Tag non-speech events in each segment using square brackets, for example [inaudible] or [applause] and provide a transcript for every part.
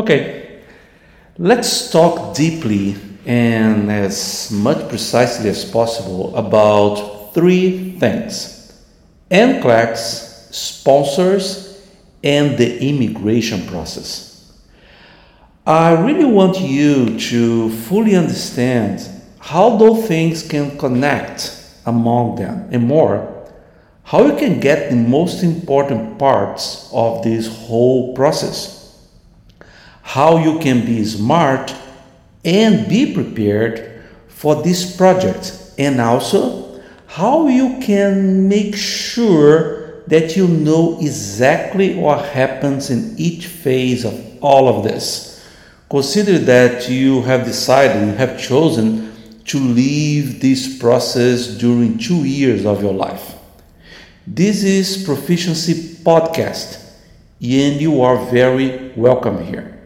Okay, let's talk deeply and as much precisely as possible about three things NCLEX, sponsors, and the immigration process. I really want you to fully understand how those things can connect among them and more how you can get the most important parts of this whole process, how you can be smart and be prepared for this project, and also how you can make sure that you know exactly what happens in each phase of all of this. Consider that you have decided, you have chosen to leave this process during two years of your life. This is Proficiency Podcast, and you are very welcome here.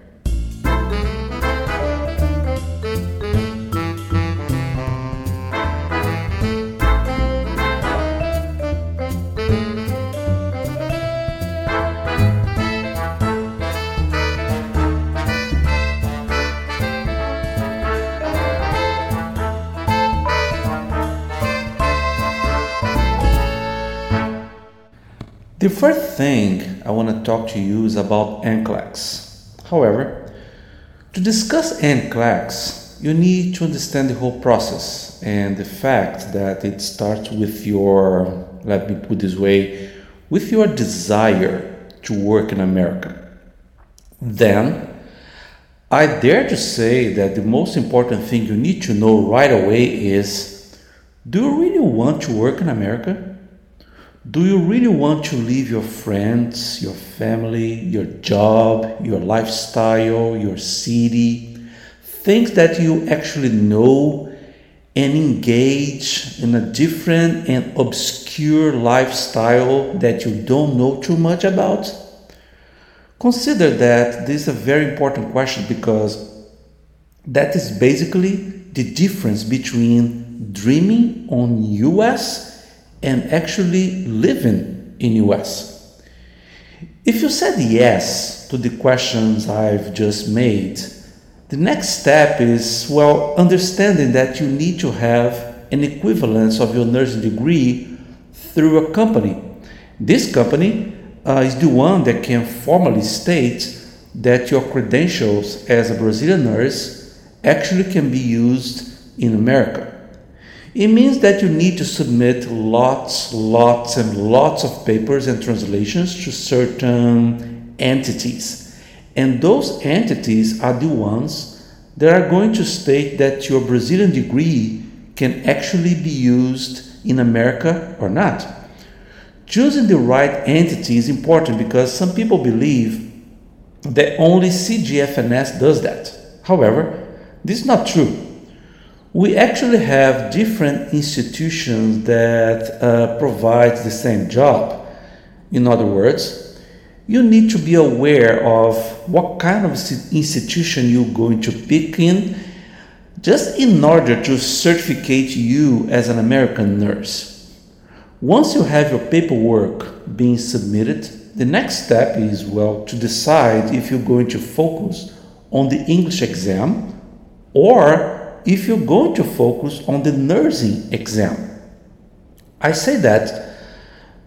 Thing I want to talk to you is about NCLEX. However, to discuss NCLEX, you need to understand the whole process and the fact that it starts with your, let me put this way, with your desire to work in America. Then, I dare to say that the most important thing you need to know right away is do you really want to work in America? Do you really want to leave your friends, your family, your job, your lifestyle, your city, things that you actually know, and engage in a different and obscure lifestyle that you don't know too much about? Consider that this is a very important question because that is basically the difference between dreaming on US and actually living in US. If you said yes to the questions I've just made, the next step is well understanding that you need to have an equivalence of your nursing degree through a company. This company uh, is the one that can formally state that your credentials as a Brazilian nurse actually can be used in America. It means that you need to submit lots, lots, and lots of papers and translations to certain entities. And those entities are the ones that are going to state that your Brazilian degree can actually be used in America or not. Choosing the right entity is important because some people believe that only CGFNS does that. However, this is not true we actually have different institutions that uh, provide the same job. In other words, you need to be aware of what kind of institution you're going to pick in just in order to certificate you as an American nurse. Once you have your paperwork being submitted, the next step is well to decide if you're going to focus on the English exam or if you're going to focus on the nursing exam. I say that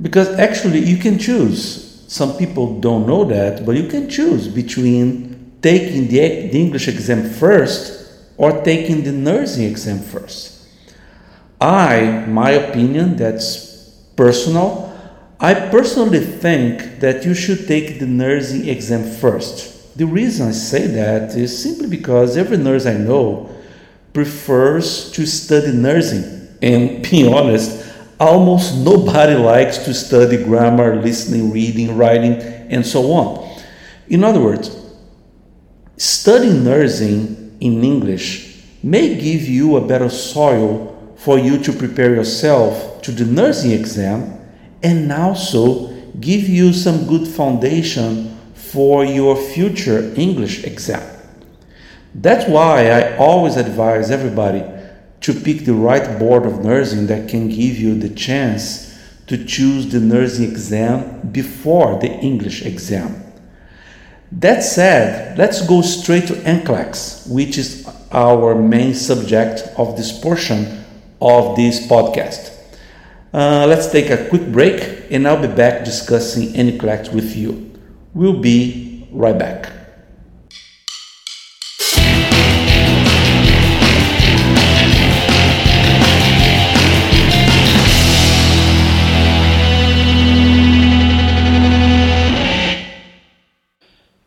because actually you can choose. Some people don't know that, but you can choose between taking the, the English exam first or taking the nursing exam first. I, my opinion, that's personal. I personally think that you should take the nursing exam first. The reason I say that is simply because every nurse I know prefers to study nursing. And being honest, almost nobody likes to study grammar, listening, reading, writing, and so on. In other words, studying nursing in English may give you a better soil for you to prepare yourself to the nursing exam and also give you some good foundation for your future English exam. That's why I always advise everybody to pick the right board of nursing that can give you the chance to choose the nursing exam before the English exam. That said, let's go straight to NCLEX, which is our main subject of this portion of this podcast. Uh, let's take a quick break and I'll be back discussing NCLEX with you. We'll be right back.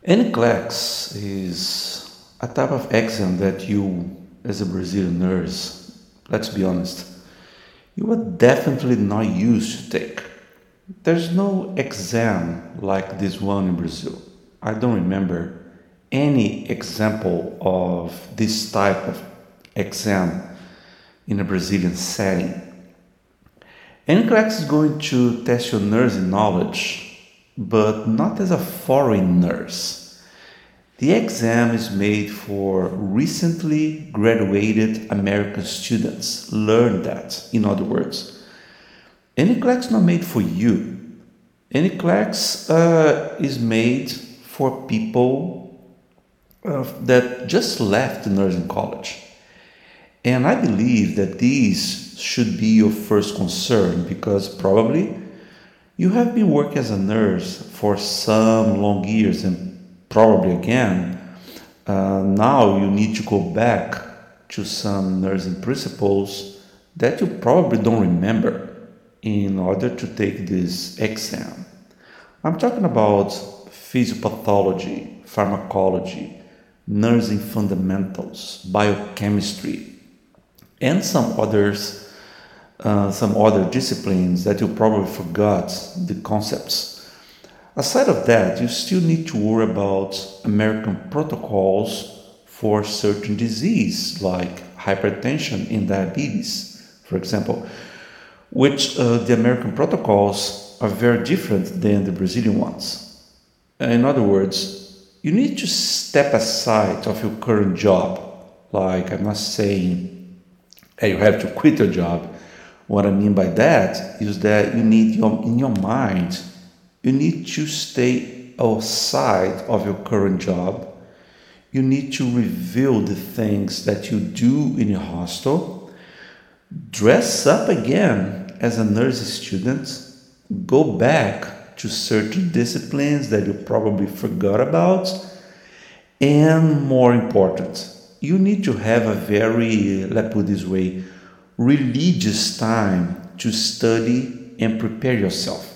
NCLEX is a type of exam that you, as a Brazilian nurse, let's be honest, you are definitely not used to take. There's no exam like this one in Brazil. I don't remember any example of this type of exam in a Brazilian setting. NCLEX is going to test your nursing knowledge, but not as a foreign nurse the exam is made for recently graduated American students. Learn that, in other words. NCLEX is not made for you. NCLEX uh, is made for people uh, that just left the nursing college. And I believe that these should be your first concern because probably you have been working as a nurse for some long years and probably again, uh, now you need to go back to some nursing principles that you probably don't remember in order to take this exam. I'm talking about physiopathology, pharmacology, nursing fundamentals, biochemistry, and some others, uh, some other disciplines that you probably forgot the concepts Aside of that, you still need to worry about American protocols for certain disease like hypertension and diabetes, for example, which uh, the American protocols are very different than the Brazilian ones. In other words, you need to step aside of your current job. Like I'm not saying you have to quit your job. What I mean by that is that you need your in your mind you need to stay outside of your current job. You need to reveal the things that you do in your hostel. Dress up again as a nursing student. Go back to certain disciplines that you probably forgot about. And more important, you need to have a very, let's put this way, religious time to study and prepare yourself.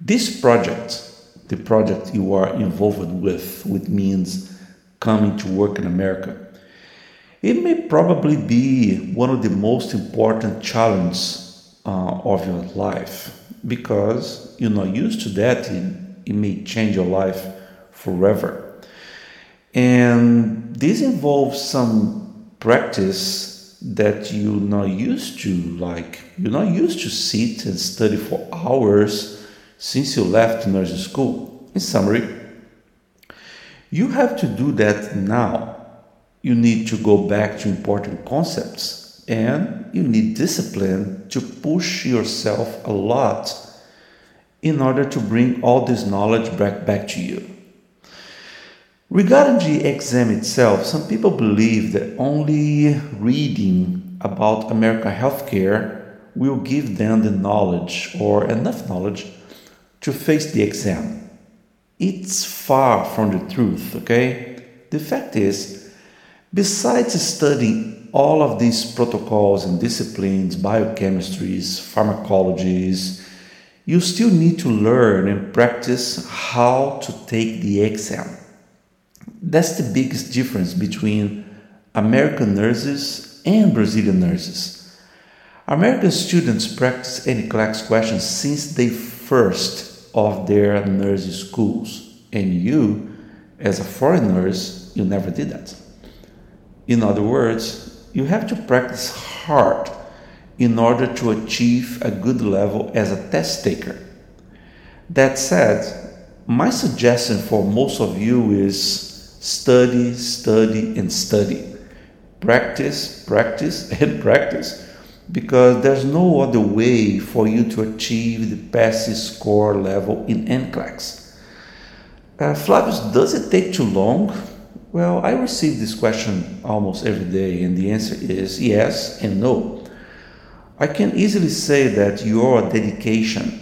This project, the project you are involved with, which means coming to work in America, it may probably be one of the most important challenges uh, of your life because you're not used to that. It, it may change your life forever. And this involves some practice that you're not used to. Like, you're not used to sit and study for hours since you left nursing school. In summary, you have to do that now. You need to go back to important concepts and you need discipline to push yourself a lot in order to bring all this knowledge back, back to you. Regarding the exam itself, some people believe that only reading about American healthcare will give them the knowledge or enough knowledge to face the exam. It's far from the truth, okay? The fact is, besides studying all of these protocols and disciplines, biochemistries, pharmacologies, you still need to learn and practice how to take the exam. That's the biggest difference between American nurses and Brazilian nurses. American students practice NCLEX questions since they first of their nursing schools. And you, as a foreign nurse, you never did that. In other words, you have to practice hard in order to achieve a good level as a test taker. That said, my suggestion for most of you is study, study, and study. Practice, practice, [laughs] and practice because there's no other way for you to achieve the pass score level in NCLEX. Uh, Flavius, does it take too long? Well, I receive this question almost every day, and the answer is yes and no. I can easily say that your dedication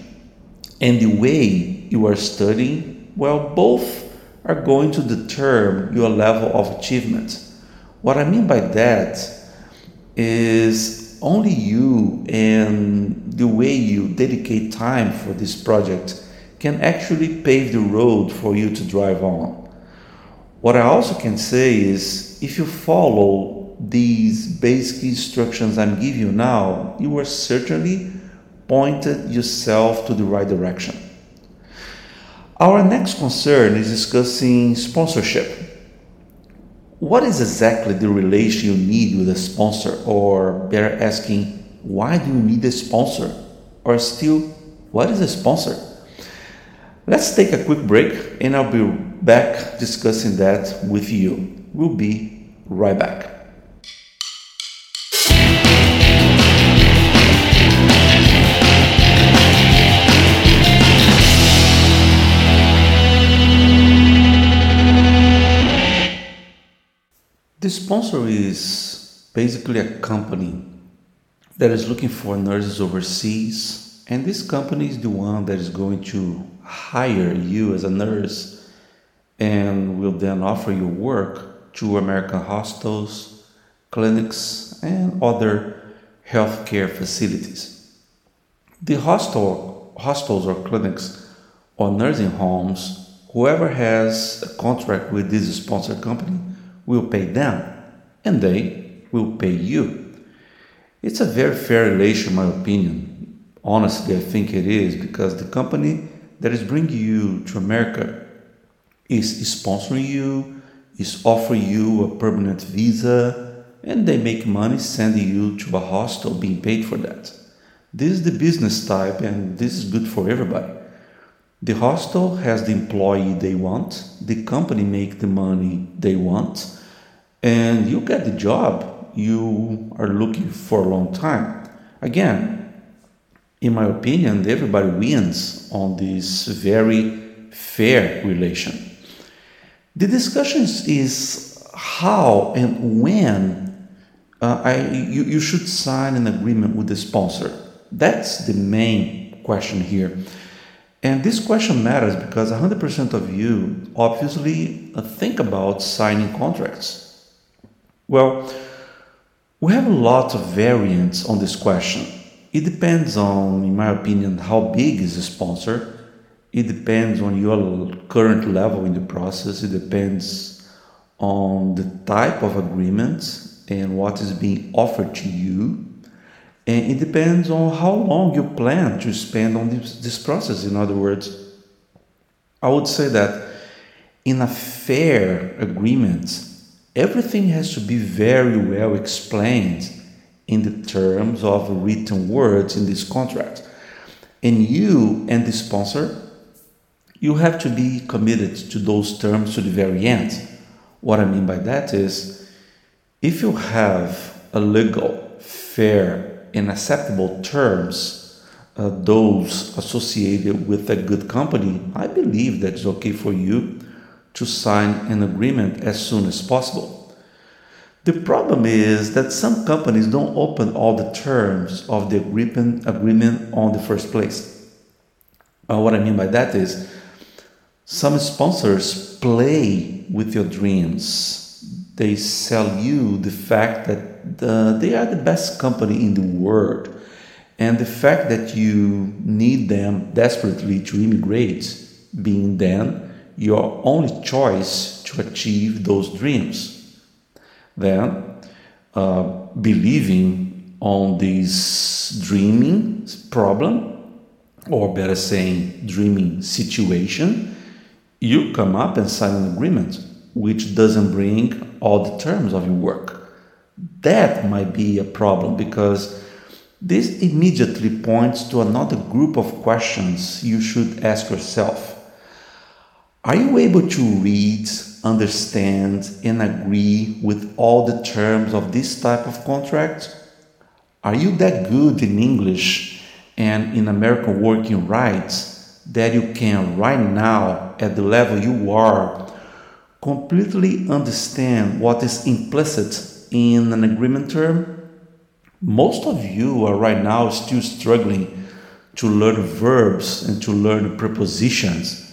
and the way you are studying, well, both are going to determine your level of achievement. What I mean by that is only you and the way you dedicate time for this project can actually pave the road for you to drive on. What I also can say is if you follow these basic instructions I'm giving you now, you are certainly pointed yourself to the right direction. Our next concern is discussing sponsorship. What is exactly the relation you need with a sponsor, or better asking, why do you need a sponsor? Or still, what is a sponsor? Let's take a quick break and I'll be back discussing that with you. We'll be right back. Sponsor is basically a company that is looking for nurses overseas, and this company is the one that is going to hire you as a nurse and will then offer you work to American hospitals, clinics, and other healthcare facilities. The hostel, hostels or clinics or nursing homes, whoever has a contract with this sponsor company will pay them and they will pay you. It's a very fair relation, in my opinion. Honestly, I think it is because the company that is bringing you to America is sponsoring you, is offering you a permanent visa, and they make money sending you to a hostel being paid for that. This is the business type, and this is good for everybody. The hostel has the employee they want, the company make the money they want, and you get the job you are looking for a long time. Again, in my opinion, everybody wins on this very fair relation. The discussion is how and when uh, I, you, you should sign an agreement with the sponsor. That's the main question here. And this question matters because 100% of you obviously uh, think about signing contracts. Well, we have a lot of variants on this question. It depends on, in my opinion, how big is the sponsor it depends on your current level in the process. It depends on the type of agreement and what is being offered to you. And it depends on how long you plan to spend on this, this process. In other words, I would say that in a fair agreement, everything has to be very well explained in the terms of written words in this contract. And you and the sponsor you have to be committed to those terms to the very end. What I mean by that is if you have a legal, fair, and acceptable terms, uh, those associated with a good company, I believe that's okay for you to sign an agreement as soon as possible. The problem is that some companies don't open all the terms of the agreement, agreement on the first place. Uh, what I mean by that is some sponsors play with your dreams. They sell you the fact that the, they are the best company in the world and the fact that you need them desperately to immigrate being then your only choice to achieve those dreams. Then, uh, believing on this dreaming problem, or better saying, dreaming situation, you come up and sign an agreement which doesn't bring all the terms of your work. That might be a problem because this immediately points to another group of questions you should ask yourself. Are you able to read, understand, and agree with all the terms of this type of contract? Are you that good in English and in American working rights that you can right now at the level you are completely understand what is implicit in an agreement term? Most of you are right now still struggling to learn verbs and to learn prepositions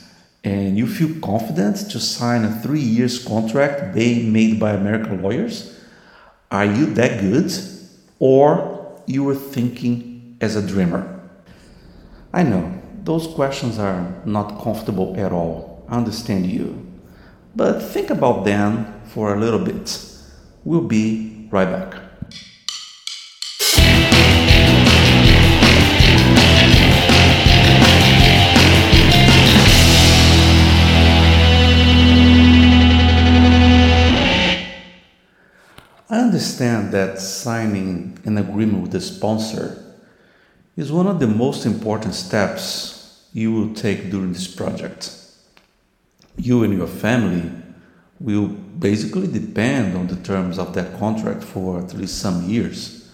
and you feel confident to sign a three years contract made by American lawyers? Are you that good? Or you were thinking as a dreamer? I know those questions are not comfortable at all. I understand you. But think about them for a little bit. We'll be right back. Understand that signing an agreement with a sponsor is one of the most important steps you will take during this project. You and your family will basically depend on the terms of that contract for at least some years.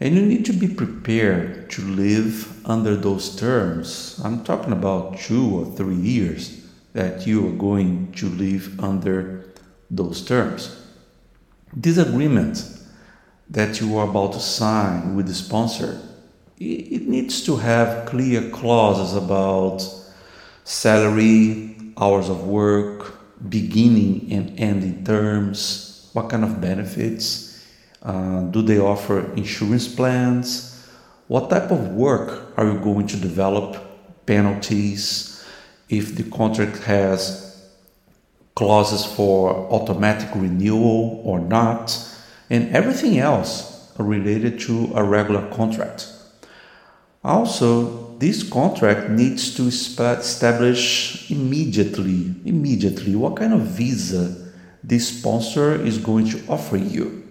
And you need to be prepared to live under those terms. I'm talking about two or three years that you are going to live under those terms. This agreement that you are about to sign with the sponsor, it needs to have clear clauses about salary, hours of work, beginning and ending terms, what kind of benefits, uh, do they offer insurance plans, what type of work are you going to develop, penalties, if the contract has clauses for automatic renewal or not, and everything else related to a regular contract. Also, this contract needs to establish immediately, immediately what kind of visa this sponsor is going to offer you.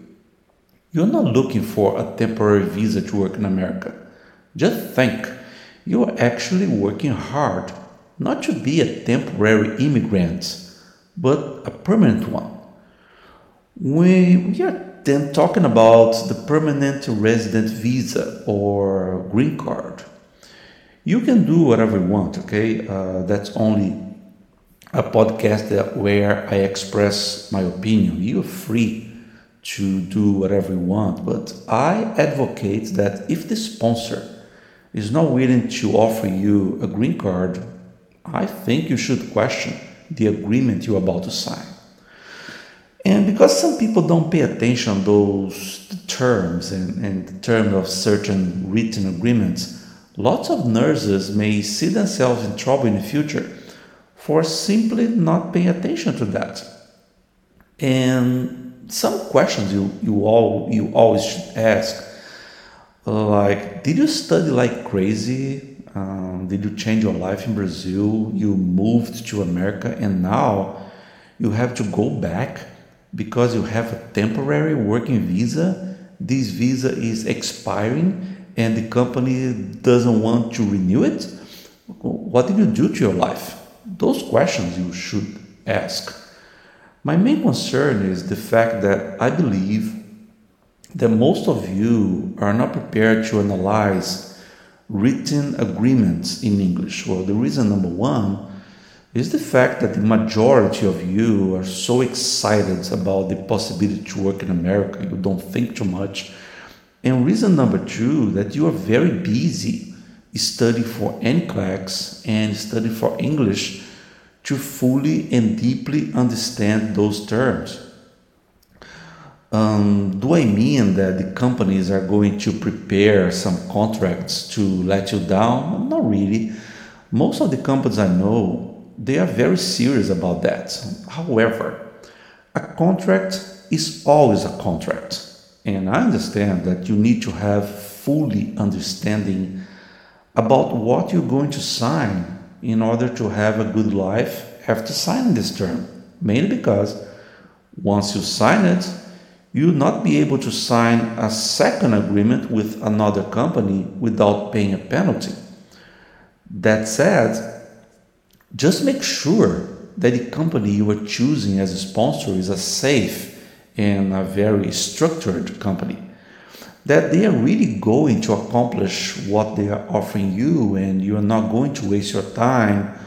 You're not looking for a temporary visa to work in America. Just think, you're actually working hard not to be a temporary immigrant but a permanent one. We, we are then talking about the permanent resident visa or green card. You can do whatever you want, okay? Uh, that's only a podcast that, where I express my opinion. You're free to do whatever you want, but I advocate that if the sponsor is not willing to offer you a green card, I think you should question the agreement you're about to sign. And because some people don't pay attention to those terms and, and the terms of certain written agreements, lots of nurses may see themselves in trouble in the future for simply not paying attention to that. And some questions you, you all you always should ask, like, did you study like crazy um, did you change your life in Brazil? You moved to America and now you have to go back because you have a temporary working visa. This visa is expiring and the company doesn't want to renew it. What did you do to your life? Those questions you should ask. My main concern is the fact that I believe that most of you are not prepared to analyze written agreements in English? Well, the reason number one is the fact that the majority of you are so excited about the possibility to work in America, you don't think too much. And reason number two, that you are very busy studying for NCLEX and studying for English to fully and deeply understand those terms. Um, do I mean that the companies are going to prepare some contracts to let you down? Not really. Most of the companies I know, they are very serious about that. However, a contract is always a contract. And I understand that you need to have fully understanding about what you're going to sign in order to have a good life after signing this term. Mainly because once you sign it, you will not be able to sign a second agreement with another company without paying a penalty. That said, just make sure that the company you are choosing as a sponsor is a safe and a very structured company. that they are really going to accomplish what they are offering you and you're not going to waste your time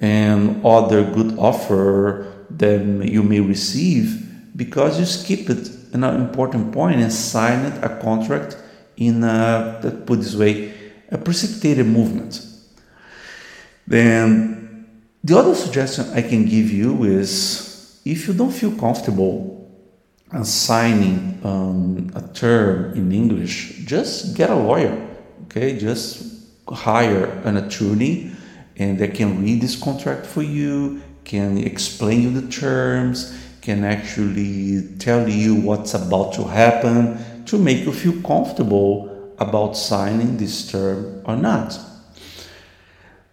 and other good offer that you may receive because you skip it an important point and signed a contract in a, let put this way, a precipitated movement. Then the other suggestion I can give you is if you don't feel comfortable signing um, a term in English, just get a lawyer. Okay, just hire an attorney and they can read this contract for you, can explain you the terms, can actually tell you what's about to happen to make you feel comfortable about signing this term or not.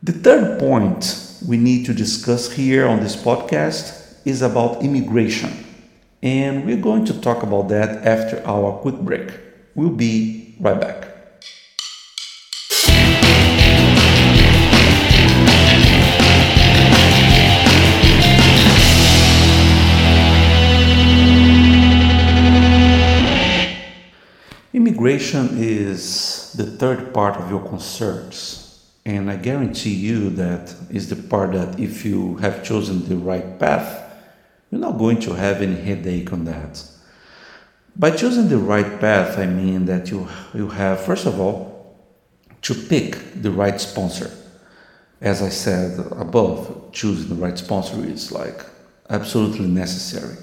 The third point we need to discuss here on this podcast is about immigration. And we're going to talk about that after our quick break. We'll be right back. Immigration is the third part of your concerns, and I guarantee you that is the part that if you have chosen the right path, you're not going to have any headache on that. By choosing the right path, I mean that you, you have, first of all, to pick the right sponsor. As I said above, choosing the right sponsor is like absolutely necessary.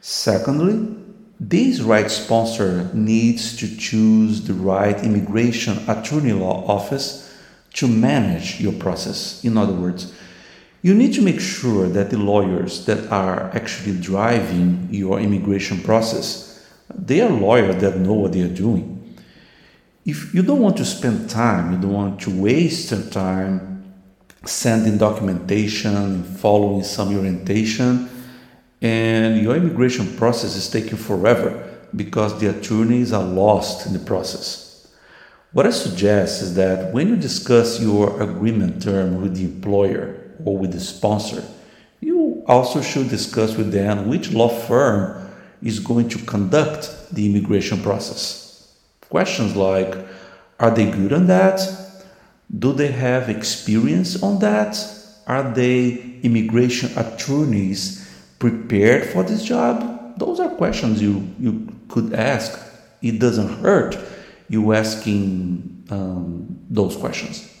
Secondly, this right sponsor needs to choose the right immigration attorney law office to manage your process. In other words, you need to make sure that the lawyers that are actually driving your immigration process, they are lawyers that know what they are doing. If you don't want to spend time, you don't want to waste your time sending documentation, and following some orientation, and your immigration process is taking forever because the attorneys are lost in the process. What I suggest is that when you discuss your agreement term with the employer, or with the sponsor, you also should discuss with them which law firm is going to conduct the immigration process. Questions like Are they good on that? Do they have experience on that? Are they immigration attorneys prepared for this job? Those are questions you, you could ask. It doesn't hurt you asking um, those questions.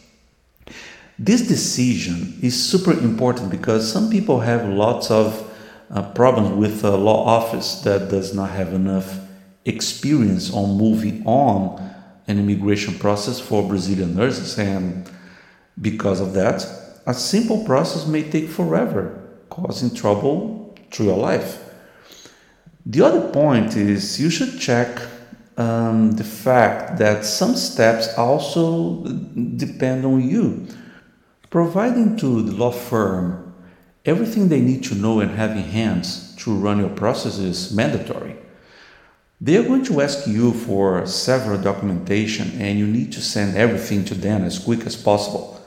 This decision is super important because some people have lots of uh, problems with a law office that does not have enough experience on moving on an immigration process for Brazilian nurses, and because of that, a simple process may take forever, causing trouble through your life. The other point is you should check um, the fact that some steps also depend on you. Providing to the law firm everything they need to know and have in hands to run your process is mandatory. They are going to ask you for several documentation and you need to send everything to them as quick as possible.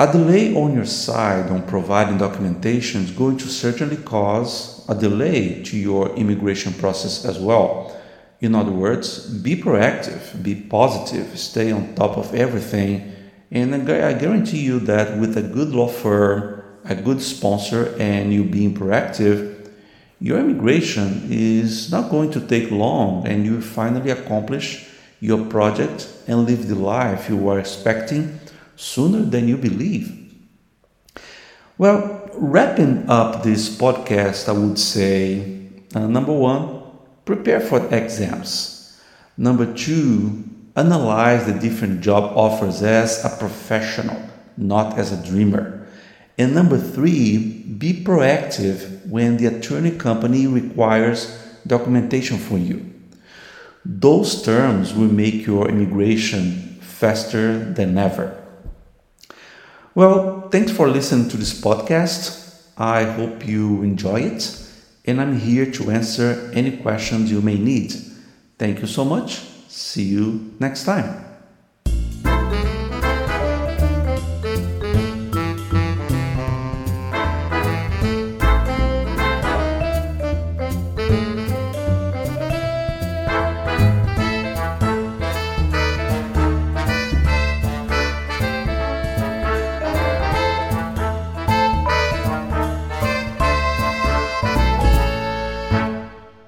A delay on your side on providing documentation is going to certainly cause a delay to your immigration process as well. In other words, be proactive, be positive, stay on top of everything and I guarantee you that with a good law firm, a good sponsor, and you being proactive, your immigration is not going to take long and you finally accomplish your project and live the life you were expecting sooner than you believe. Well, wrapping up this podcast, I would say uh, number one, prepare for exams. Number two, Analyze the different job offers as a professional, not as a dreamer. And number three, be proactive when the attorney company requires documentation from you. Those terms will make your immigration faster than ever. Well, thanks for listening to this podcast. I hope you enjoy it, and I'm here to answer any questions you may need. Thank you so much. See you next time.